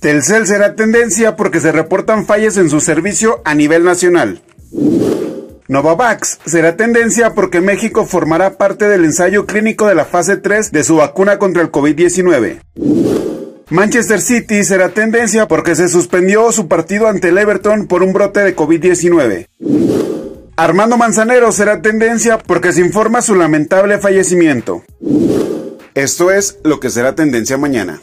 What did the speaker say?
Telcel será tendencia porque se reportan fallas en su servicio a nivel nacional. Novavax será tendencia porque México formará parte del ensayo clínico de la fase 3 de su vacuna contra el COVID-19. Manchester City será tendencia porque se suspendió su partido ante el Everton por un brote de COVID-19. Armando Manzanero será tendencia porque se informa su lamentable fallecimiento. Esto es lo que será tendencia mañana.